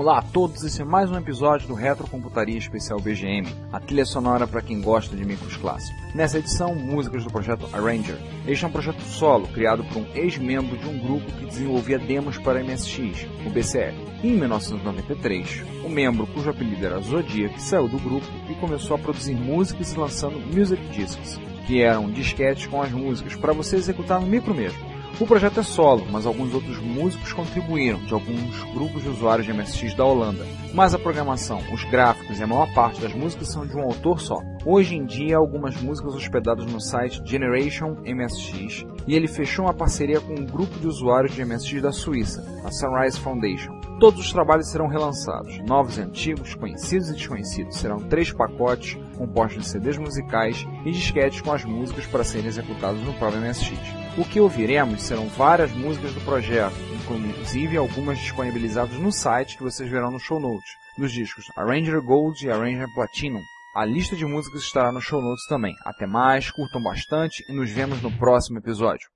Olá a todos, esse é mais um episódio do Retrocomputaria Especial BGM, a trilha sonora para quem gosta de micros clássicos. Nessa edição, músicas do projeto Arranger. Este é um projeto solo criado por um ex-membro de um grupo que desenvolvia demos para MSX, o BCL. Em 1993, o um membro cujo apelido era Zodiac saiu do grupo e começou a produzir músicas e lançando music discs, que eram disquetes com as músicas para você executar no micro mesmo. O projeto é solo, mas alguns outros músicos contribuíram de alguns grupos de usuários de MSX da Holanda. Mas a programação, os gráficos e a maior parte das músicas são de um autor só. Hoje em dia, algumas músicas hospedadas no site Generation MSX e ele fechou uma parceria com um grupo de usuários de MSX da Suíça, a Sunrise Foundation. Todos os trabalhos serão relançados, novos e antigos, conhecidos e desconhecidos. Serão três pacotes compostos de CDs musicais e disquetes com as músicas para serem executados no próprio MSX. O que ouviremos serão várias músicas do projeto, inclusive algumas disponibilizadas no site que vocês verão no show notes, dos discos Arranger Gold e Arranger Platinum. A lista de músicas estará no show notes também. Até mais, curtam bastante e nos vemos no próximo episódio.